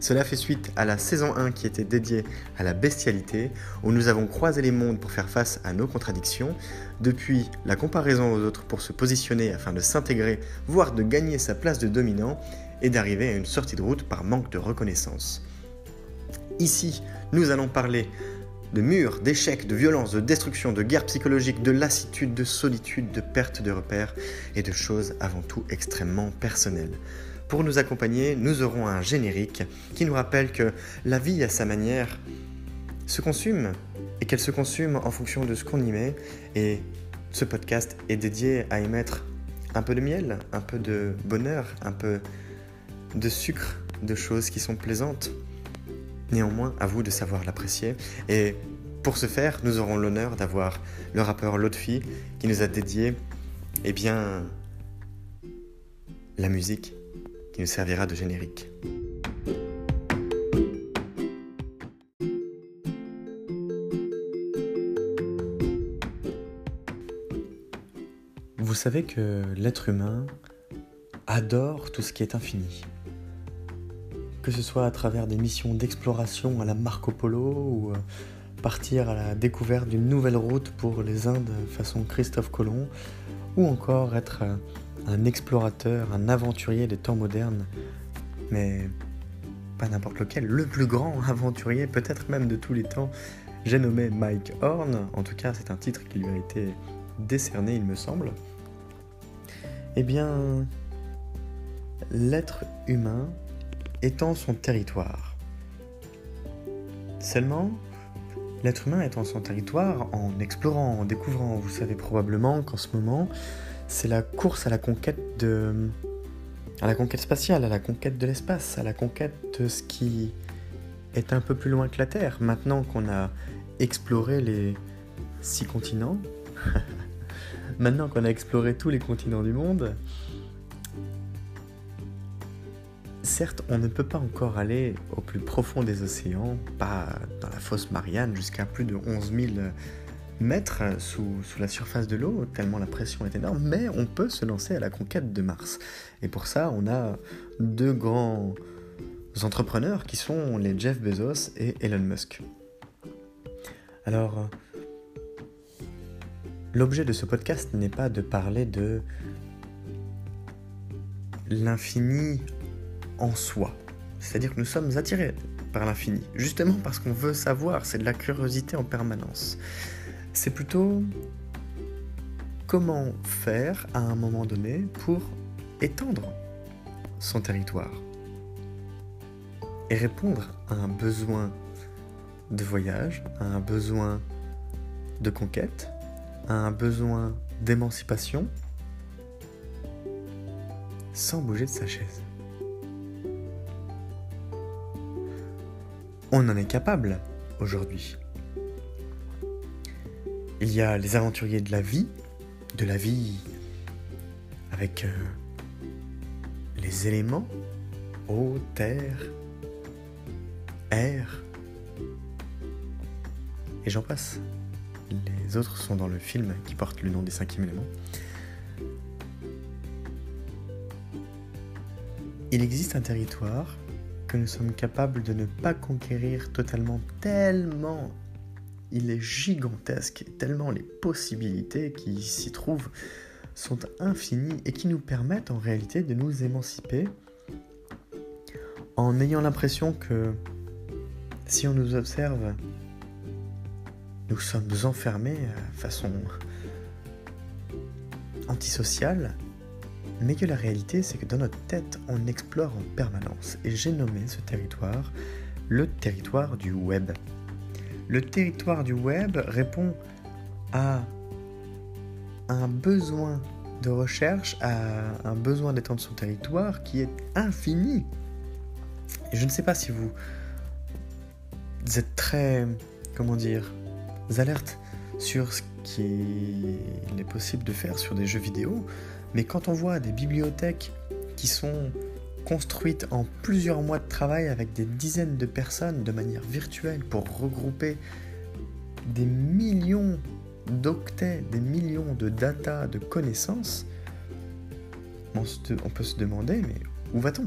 Cela fait suite à la saison 1 qui était dédiée à la bestialité, où nous avons croisé les mondes pour faire face à nos contradictions, depuis la comparaison aux autres pour se positionner afin de s'intégrer, voire de gagner sa place de dominant, et d'arriver à une sortie de route par manque de reconnaissance. Ici, nous allons parler de murs, d'échecs, de violence, de destruction, de guerre psychologique, de lassitude, de solitude, de perte de repères et de choses avant tout extrêmement personnelles. Pour nous accompagner, nous aurons un générique qui nous rappelle que la vie à sa manière se consume et qu'elle se consume en fonction de ce qu'on y met. Et ce podcast est dédié à y mettre un peu de miel, un peu de bonheur, un peu de sucre, de choses qui sont plaisantes. Néanmoins, à vous de savoir l'apprécier. Et pour ce faire, nous aurons l'honneur d'avoir le rappeur Lotfi qui nous a dédié, eh bien, la musique qui nous servira de générique. Vous savez que l'être humain adore tout ce qui est infini. Que ce soit à travers des missions d'exploration à la Marco Polo ou euh, partir à la découverte d'une nouvelle route pour les Indes façon Christophe Colomb, ou encore être euh, un explorateur, un aventurier des temps modernes, mais pas n'importe lequel, le plus grand aventurier peut-être même de tous les temps. J'ai nommé Mike Horn, en tout cas c'est un titre qui lui a été décerné il me semble. Eh bien, l'être humain étend son territoire. Seulement, l'être humain étend son territoire en explorant, en découvrant. Vous savez probablement qu'en ce moment, c'est la course à la conquête de la conquête spatiale, à la conquête de l'espace, à la conquête de ce qui est un peu plus loin que la Terre. Maintenant qu'on a exploré les six continents, maintenant qu'on a exploré tous les continents du monde, certes, on ne peut pas encore aller au plus profond des océans, pas dans la fosse Marianne, jusqu'à plus de 11 000 mètres sous, la surface de l'eau, tellement la pression est énorme, mais on peut se lancer à la conquête de Mars. Et pour ça, on a deux grands entrepreneurs qui sont les Jeff Bezos et Elon Musk. Alors, l'objet de ce podcast n'est pas de parler de l'infini en soi. C'est-à-dire que nous sommes attirés par l'infini, justement parce qu'on veut savoir, c'est de la curiosité en permanence c'est plutôt comment faire à un moment donné pour étendre son territoire et répondre à un besoin de voyage, à un besoin de conquête, à un besoin d'émancipation sans bouger de sa chaise. On en est capable aujourd'hui. Il y a les aventuriers de la vie, de la vie avec euh, les éléments, eau, terre, air, et j'en passe. Les autres sont dans le film qui porte le nom des cinquièmes éléments. Il existe un territoire que nous sommes capables de ne pas conquérir totalement tellement il est gigantesque, tellement les possibilités qui s'y trouvent sont infinies et qui nous permettent en réalité de nous émanciper en ayant l'impression que si on nous observe, nous sommes enfermés de façon antisociale, mais que la réalité c'est que dans notre tête on explore en permanence. Et j'ai nommé ce territoire le territoire du web. Le territoire du web répond à un besoin de recherche, à un besoin d'étendre son territoire qui est infini. Je ne sais pas si vous, êtes très, comment dire, alerte sur qu'il est possible de faire sur des jeux vidéo, mais quand on voit des bibliothèques qui sont construites en plusieurs mois de travail avec des dizaines de personnes de manière virtuelle pour regrouper des millions d'octets, des millions de data, de connaissances, on, peut se demander, mais où va-t-on?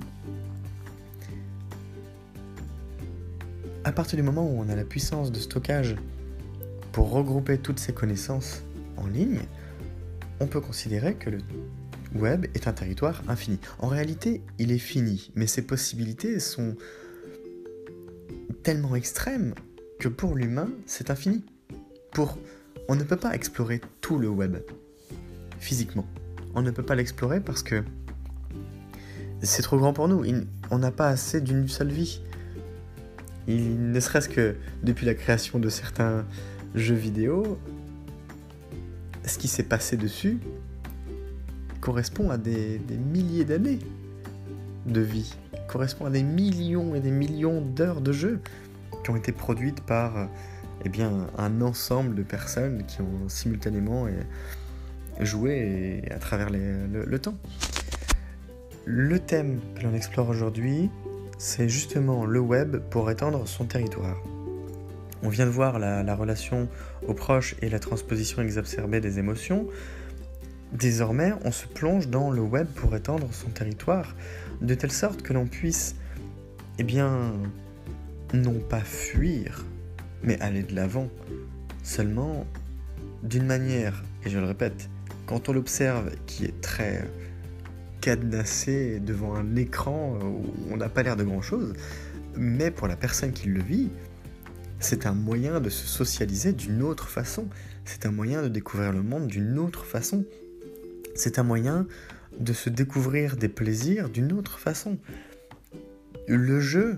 À partir du moment où on a la puissance de stockage pour regrouper toutes ces connaissances en ligne, on peut considérer que le web est un territoire infini. En réalité, il est fini, mais ses possibilités sont tellement extrêmes que pour l'humain, c'est infini. Pour on ne peut pas explorer tout le web physiquement. On ne peut pas l'explorer parce que c'est trop grand pour nous. on n'a pas assez d'une seule vie. Il, ne serait-ce que depuis la création de certains jeux vidéo, ce qui s'est passé dessus correspond à des, milliers d'années de vie, correspond à des millions et des millions d'heures de jeu qui ont été produites par eh un ensemble de personnes qui ont simultanément joué à travers le, temps. Le thème que l'on explore aujourd'hui, c'est justement le web pour étendre son territoire. On vient de voir la, la, relation aux proches et la transposition exacerbée des émotions. Désormais, on se plonge dans le web pour étendre son territoire, de telle sorte que l'on puisse, eh bien, non pas fuir, mais aller de l'avant. Seulement, d'une manière, et je le répète, quand on l'observe qui est très cadenassé devant un écran où on n'a pas l'air de grand-chose, mais pour la personne qui le vit, c'est un moyen de se socialiser d'une autre façon, c'est un moyen de découvrir le monde d'une autre façon, c'est un moyen de se découvrir des plaisirs d'une autre façon. Le jeu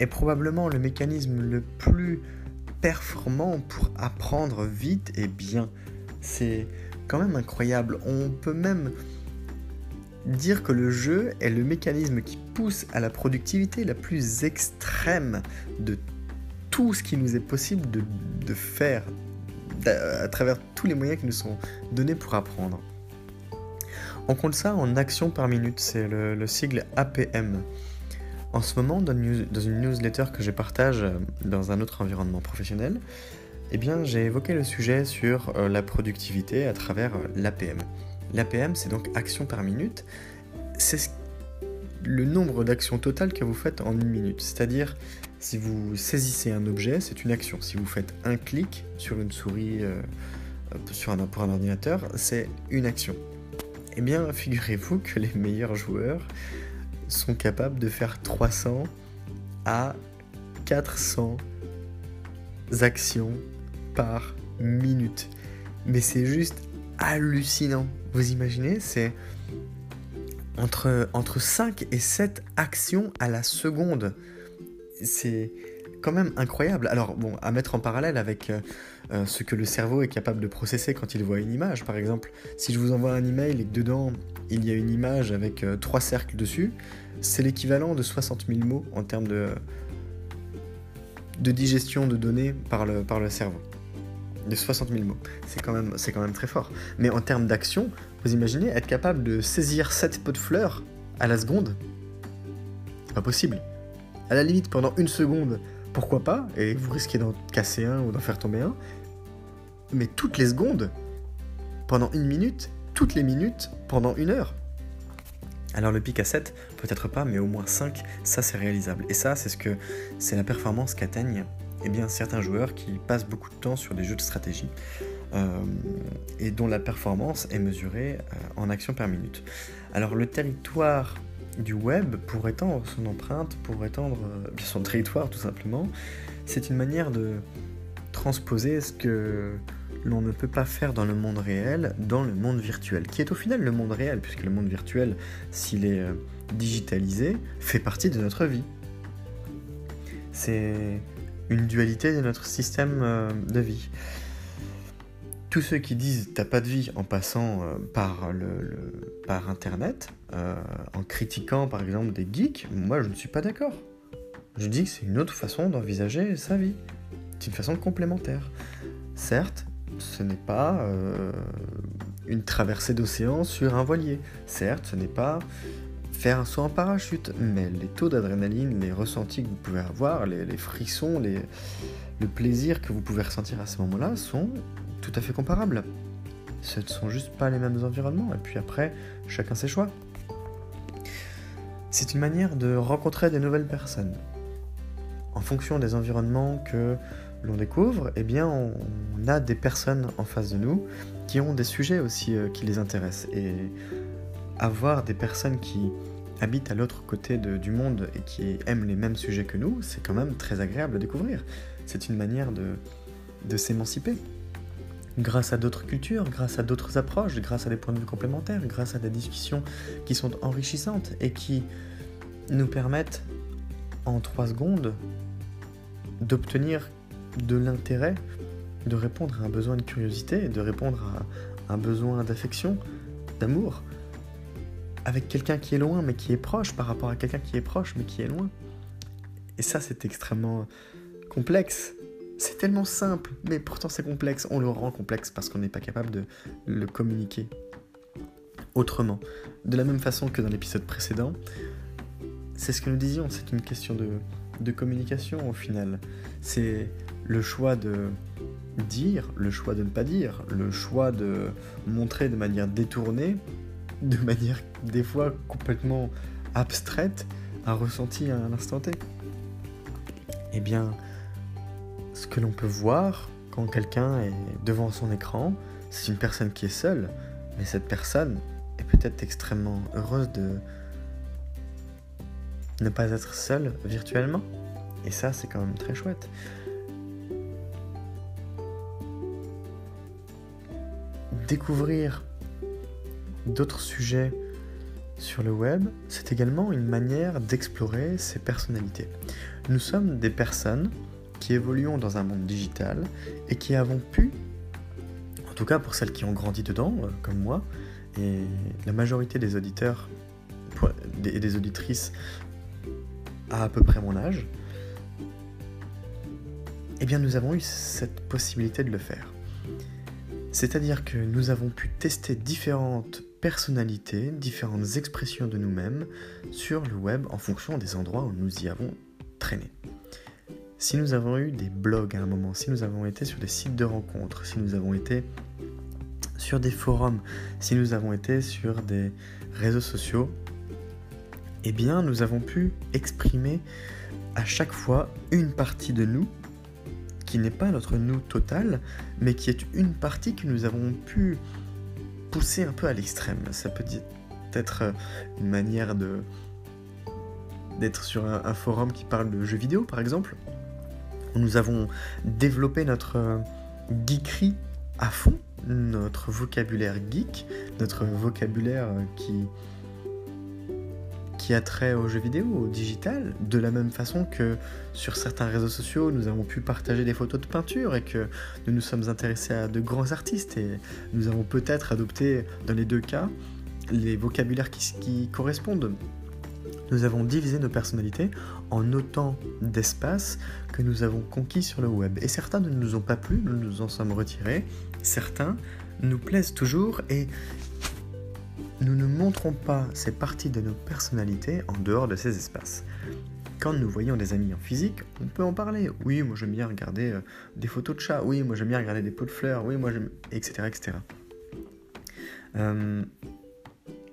est probablement le mécanisme le plus performant pour apprendre vite et bien. C'est quand même incroyable. On peut même dire que le jeu est le mécanisme qui pousse à la productivité la plus extrême de tout ce qui nous est possible de, faire à travers tous les moyens qui nous sont donnés pour apprendre. On compte ça en actions par minute, c'est le sigle APM. En ce moment, dans une newsletter que je partage euh, dans un autre environnement professionnel, eh bien, j'ai évoqué le sujet sur euh, la productivité à travers euh, l'APM. L'APM, c'est donc action par minute. C'est le nombre d'actions totales que vous faites en une minute. C'est-à-dire, si vous saisissez un objet, c'est une action. Si vous faites un clic sur une souris sur un, pour un ordinateur, c'est une action. Eh bien, figurez-vous que les meilleurs joueurs sont capables de faire 300 à 400 actions par minute. Mais c'est juste hallucinant. Vous imaginez, c'est entre, entre 5 et 7 actions à la seconde. C'est quand même incroyable. Alors, bon, à mettre en parallèle avec euh, euh, ce que le cerveau est capable de processer quand il voit une image. Par exemple, si je vous envoie un email et que dedans il y a une image avec euh, trois cercles dessus, c'est l'équivalent de 60 000 mots en termes de, de digestion de données par le, par le cerveau. De 60 000 mots. C'est quand, même, quand même très fort. Mais en termes d'action, vous imaginez être capable de saisir 7 pots de fleurs à la seconde? C'est pas possible. À la limite, pendant une seconde, pourquoi pas Et vous risquez d'en casser un ou d'en faire tomber un. Mais toutes les secondes, pendant une minute, toutes les minutes, pendant une heure. Alors le pic à 7, peut-être pas, mais au moins 5, ça c'est réalisable. Et ça, c'est ce que c'est la performance qu'atteignent eh certains joueurs qui passent beaucoup de temps sur des jeux de stratégie et dont la performance est mesurée euh, en actions par minute. Alors le territoire du web, pour étendre son empreinte, pour étendre euh, son territoire tout simplement, c'est une manière de transposer ce que l'on ne peut pas faire dans le monde réel, dans le monde virtuel, qui est au final le monde réel, puisque le monde virtuel, s'il est euh, digitalisé, fait partie de notre vie. C'est une dualité de notre système euh, de vie. Tous ceux qui disent t'as pas de vie en passant euh, par, le, par Internet, en critiquant par exemple des geeks, moi je ne suis pas d'accord. Je dis que c'est une autre façon d'envisager sa vie. C'est une façon complémentaire. Certes, ce n'est pas euh, une traversée d'océan sur un voilier. Certes, ce n'est pas faire un saut en parachute, mais les taux d'adrénaline, les ressentis que vous pouvez avoir, les, frissons, le plaisir que vous pouvez ressentir à ce moment-là sont tout à fait comparables. Ce ne sont juste pas les mêmes environnements, et puis après, chacun ses choix. C'est une manière de rencontrer des nouvelles personnes. En fonction des environnements que l'on découvre, eh bien, on, a des personnes en face de nous qui ont des sujets aussi euh, qui les intéressent. Et avoir des personnes qui habitent à l'autre côté du monde et qui aiment les mêmes sujets que nous, c'est quand même très agréable à découvrir. C'est une manière de, de s'émanciper. Grâce à d'autres cultures, grâce à d'autres approches, grâce à des points de vue complémentaires, grâce à des discussions qui sont enrichissantes et qui nous permettent en trois secondes d'obtenir de l'intérêt, de répondre à un besoin de curiosité, de répondre à un besoin d'affection, d'amour, avec quelqu'un qui est loin mais qui est proche par rapport à quelqu'un qui est proche mais qui est loin. Et ça, c'est extrêmement complexe. C'est tellement simple, mais pourtant c'est complexe. On le rend complexe parce qu'on n'est pas capable de le communiquer autrement. De la même façon que dans l'épisode précédent, c'est ce que nous disions, c'est une question de, communication au final. C'est le choix de dire, le choix de ne pas dire, le choix de montrer de manière détournée, de manière des fois complètement abstraite, un ressenti à un T. Eh bien, ce que l'on peut voir quand quelqu'un est devant son écran, c'est une personne qui est seule, mais cette personne est peut-être extrêmement heureuse de ne pas être seule virtuellement. Et ça, c'est quand même très chouette. découvrir d'autres sujets sur le web, c'est également une manière d'explorer ses personnalités. Nous sommes des personnes qui évoluons dans un monde digital et qui avons pu, en tout cas pour celles qui ont grandi dedans, euh, comme moi, et la majorité des auditeurs et des auditrices à à peu près mon âge, eh bien nous avons eu cette possibilité de le faire. C'est-à-dire que nous avons pu tester différentes personnalités, différentes expressions de nous-mêmes sur le web en fonction des endroits où nous y avons traîné. Si nous avons eu des blogs à un moment, si nous avons été sur des sites de rencontres, si nous avons été sur des forums, si nous avons été sur des réseaux sociaux, eh bien nous avons pu exprimer à chaque fois une partie de nous qui n'est pas notre nous total, mais qui est une partie que nous avons pu pousser un peu à l'extrême. Ça peut être euh, une manière d'être sur un, forum qui parle de jeux vidéo, par exemple. Nous avons développé notre euh, geekerie à fond, notre vocabulaire geek, notre vocabulaire euh, qui qui a trait aux jeux vidéo, au digital, de la même façon que sur certains réseaux sociaux, nous avons pu partager des photos de peinture et que nous nous sommes intéressés à de grands artistes et nous avons peut-être adopté, dans les deux cas, les vocabulaires qui, correspondent. Nous avons divisé nos personnalités en autant d'espaces que nous avons conquis sur le web. Et certains ne nous ont pas plu, nous nous en sommes retirés. Certains nous plaisent toujours et nous ne montrons pas ces parties de nos personnalités en dehors de ces espaces. Quand nous voyons des amis en physique, on peut en parler. Oui, moi j'aime bien regarder euh, des photos de chats. Oui, moi j'aime bien regarder des pots de fleurs. Oui, moi j'aime. etc. etc. Euh,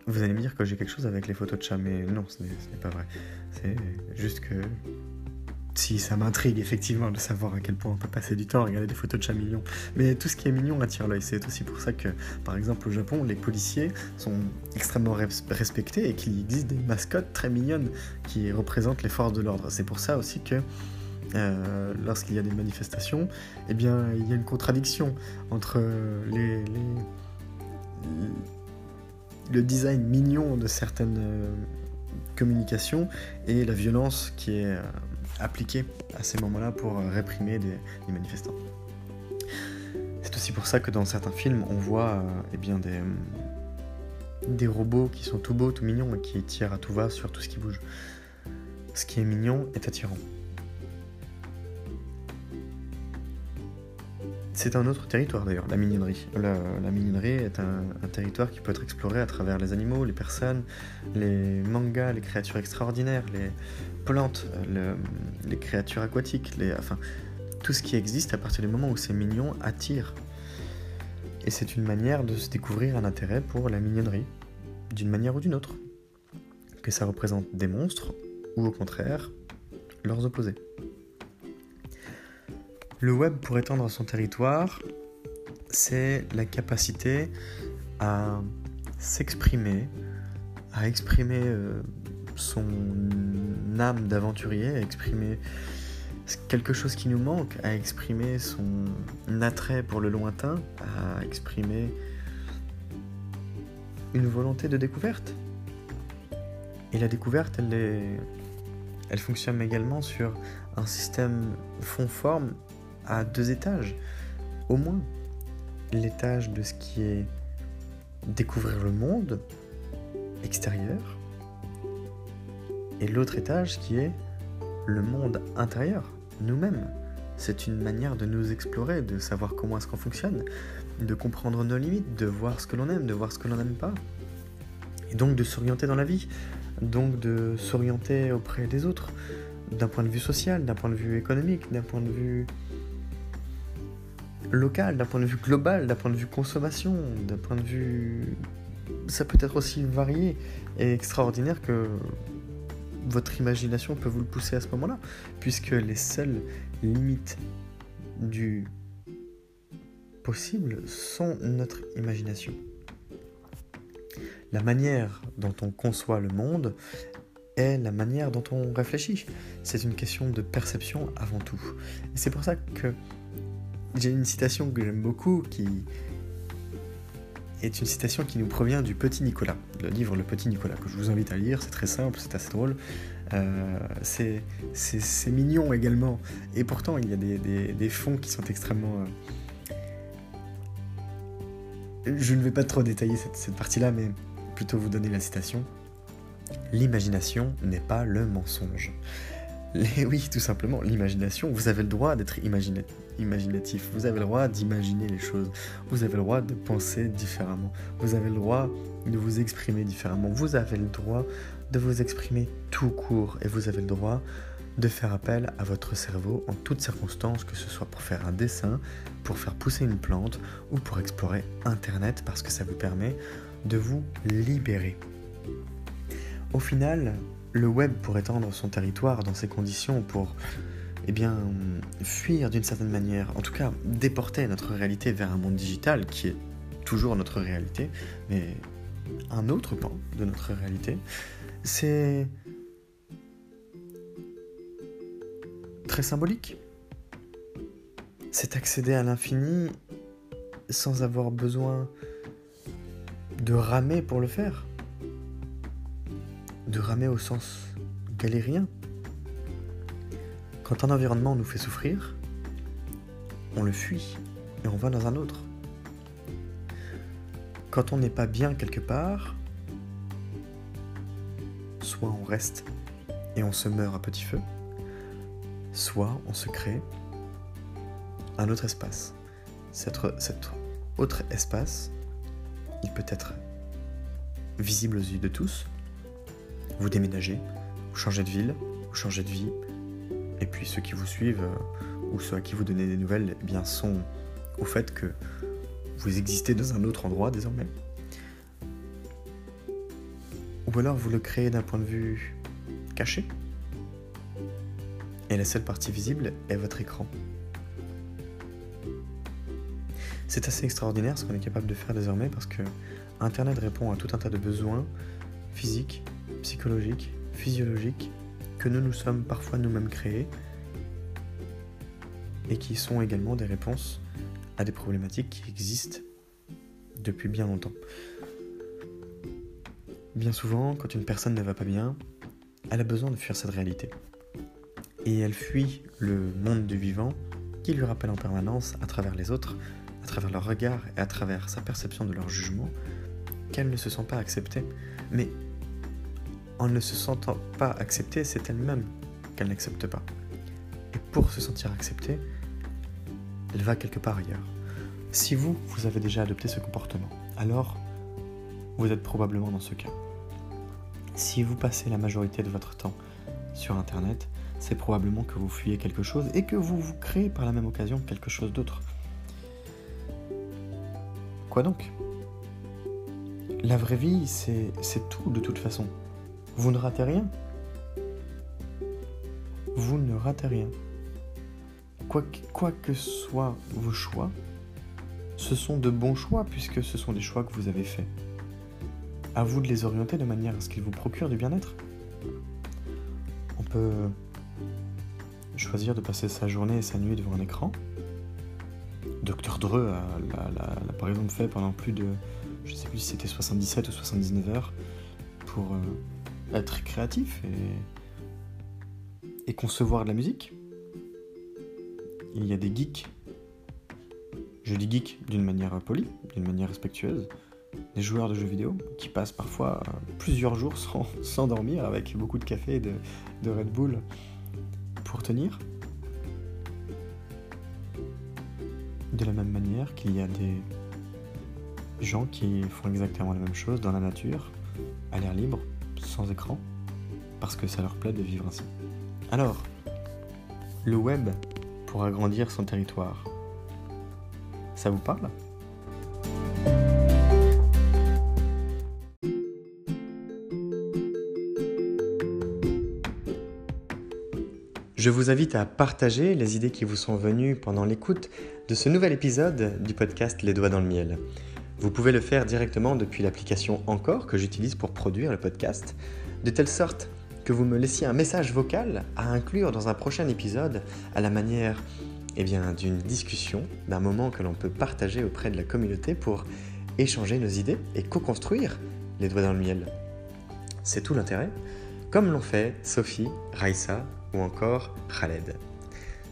vous allez me dire que j'ai quelque chose avec les photos de chats, mais non, ce n'est pas vrai. Juste que si, ça m'intrigue effectivement de savoir à quel point on peut passer du temps à regarder des photos de chats mignons. Mais tout ce qui est mignon attire l'œil. C'est aussi pour ça que, par exemple, au Japon, les policiers sont extrêmement respectés et qu'il existe des mascottes très mignonnes qui représentent les forces de l'ordre. C'est pour ça aussi que euh, lorsqu'il y a des manifestations, eh bien, il y a une contradiction entre le design mignon de certaines communications et la violence qui est euh, appliqué à ces moments-là pour euh, réprimer des, manifestants. C'est aussi pour ça que dans certains films, on voit euh, eh bien des, des robots qui sont tout beaux, tout mignons et qui tirent à tout va sur tout ce qui bouge. Ce qui est mignon est attirant. C'est un autre territoire d'ailleurs, la mignonnerie. La, mignonnerie est un, territoire qui peut être exploré à travers les animaux, les personnes, les mangas, les créatures extraordinaires, les plantes, les créatures aquatiques, enfin, tout ce qui existe à partir du moment où c'est mignon attire. Et c'est une manière de se découvrir un intérêt pour la mignonnerie, d'une manière ou d'une autre. Que ça représente des monstres, ou au contraire, leurs opposés. Le web, pour étendre son territoire, c'est la capacité à s'exprimer, à exprimer euh, son âme d'aventurier, à exprimer quelque chose qui nous manque, à exprimer son attrait pour le lointain, à exprimer une volonté de découverte. Et la découverte, elle, fonctionne également sur un système fond-forme à deux étages, au moins. L'étage de ce qui est découvrir le monde extérieur, et l'autre étage qui est le monde intérieur, nous-mêmes. C'est une manière de nous explorer, de savoir comment est-ce qu'on fonctionne, de comprendre nos limites, de voir ce que l'on aime, de voir ce que l'on n'aime pas. Et donc de s'orienter dans la vie, donc de s'orienter auprès des autres, d'un point de vue social, d'un point de vue économique, d'un point de vue local, d'un point de vue global, d'un point de vue consommation, d'un point de vue... Ça peut être aussi varié et extraordinaire que votre imagination peut vous le pousser à ce moment-là, puisque les seules limites du possible sont notre imagination. La manière dont on conçoit le monde est la manière dont on réfléchit. C'est une question de perception avant tout. Et c'est pour ça que j'ai une citation que j'aime beaucoup qui est une citation qui nous provient du Petit Nicolas, le livre Le Petit Nicolas, que je vous invite à lire, c'est très simple, c'est assez drôle. Euh, c'est mignon également. Et pourtant, il y a des, fonds qui sont extrêmement... Euh, je ne vais pas trop détailler cette partie-là, mais plutôt vous donner la citation. L'imagination n'est pas le mensonge. oui, tout simplement, l'imagination, vous avez le droit d'être imaginatif, vous avez le droit d'imaginer les choses, vous avez le droit de penser différemment, vous avez le droit de vous exprimer différemment, vous avez le droit de vous exprimer tout court et vous avez le droit de faire appel à votre cerveau en toutes circonstances, que ce soit pour faire un dessin, pour faire pousser une plante ou pour explorer Internet parce que ça vous permet de vous libérer. Au final, le web pour étendre son territoire dans ces conditions, pour eh fuir d'une certaine manière, en tout cas déporter notre réalité vers un monde digital qui est toujours notre réalité, mais un autre pan de notre réalité, c'est très symbolique. C'est accéder à l'infini sans avoir besoin de ramer pour le faire de ramer au sens galérien. Quand un environnement nous fait souffrir, on le fuit et on va dans un autre. Quand on n'est pas bien quelque part, soit on reste et on se meurt à petit feu, soit on se crée un autre espace. Cet, autre espace, il peut être visible aux yeux de tous, vous déménagez, vous changez de ville, vous changez de vie, et puis ceux qui vous suivent euh, ou ceux à qui vous donnez des nouvelles eh bien, sont au fait que vous existez dans un autre endroit désormais. Ou alors vous le créez d'un point de vue caché, et la seule partie visible est votre écran. C'est assez extraordinaire ce qu'on est capable de faire désormais parce que Internet répond à tout un tas de besoins physiques, psychologiques, physiologiques que nous nous sommes parfois nous-mêmes créés et qui sont également des réponses à des problématiques qui existent depuis bien longtemps. Bien souvent, quand une personne ne va pas bien, elle a besoin de fuir cette réalité. Et elle fuit le monde du vivant qui lui rappelle en permanence, à travers les autres, à travers leur regard et à travers sa perception de leur jugement, qu'elle ne se sent pas acceptée. Mais en ne se sentant pas acceptée, c'est elle-même qu'elle n'accepte pas. Et pour se sentir acceptée, elle va quelque part ailleurs. Si vous, vous avez déjà adopté ce comportement, alors vous êtes probablement dans ce cas. Si vous passez la majorité de votre temps sur Internet, c'est probablement que vous fuyez quelque chose et que vous vous créez par la même occasion quelque chose d'autre. Quoi donc? La vraie vie, c'est tout de toute façon. Vous ne ratez rien. Vous ne ratez rien. Quoi que, quoi que soient vos choix, ce sont de bons choix puisque ce sont des choix que vous avez faits. À vous de les orienter de manière à ce qu'ils vous procurent du bien-être. On peut choisir de passer sa journée et sa nuit devant un écran. Dr Dreux l'a par exemple fait pendant plus de, je sais plus si c'était 77 ou 79 heures, pour euh, être créatif et, concevoir de la musique. Il y a des geeks je dis geek d'une manière polie, d'une manière respectueuse, des joueurs de jeux vidéo qui passent parfois plusieurs jours sans, dormir avec beaucoup de café et de, Red Bull pour tenir. De la même manière qu'il y a des gens qui font exactement la même chose dans la nature, à l'air libre, sans écran, parce que ça leur plaît de vivre ainsi. Alors, le web pour agrandir son territoire, ça vous parle? Je vous invite à partager les idées qui vous sont venues pendant l'écoute de ce nouvel épisode du podcast Les doigts dans le miel. Vous pouvez le faire directement depuis l'application Encore que j'utilise pour produire le podcast, de telle sorte que vous me laissiez un message vocal à inclure dans un prochain épisode à la manière eh d'une discussion, d'un moment que l'on peut partager auprès de la communauté pour échanger nos idées et co-construire les doigts dans le miel. C'est tout l'intérêt, comme l'ont fait Sophie, Raissa ou encore Khaled.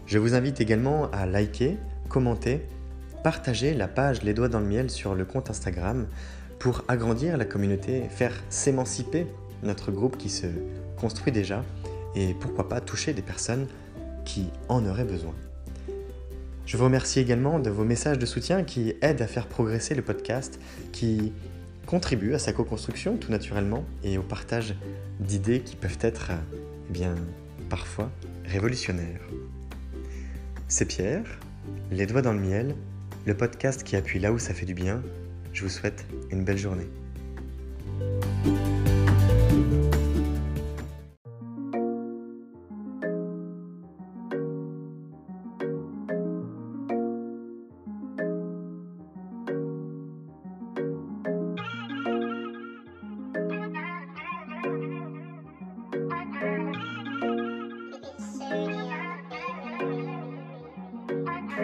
Je vous invite également à liker, commenter, partager la page Les doigts dans le miel sur le compte Instagram pour agrandir la communauté, faire s'émanciper notre groupe qui se construit déjà et pourquoi pas toucher des personnes qui en auraient besoin. Je vous remercie également de vos messages de soutien qui aident à faire progresser le podcast, qui contribuent à sa co-construction tout naturellement et au partage d'idées qui peuvent être, eh bien, parfois révolutionnaires. C'est Pierre, Les Doigts dans le Miel, le podcast qui appuie là où ça fait du bien. Je vous souhaite une belle journée.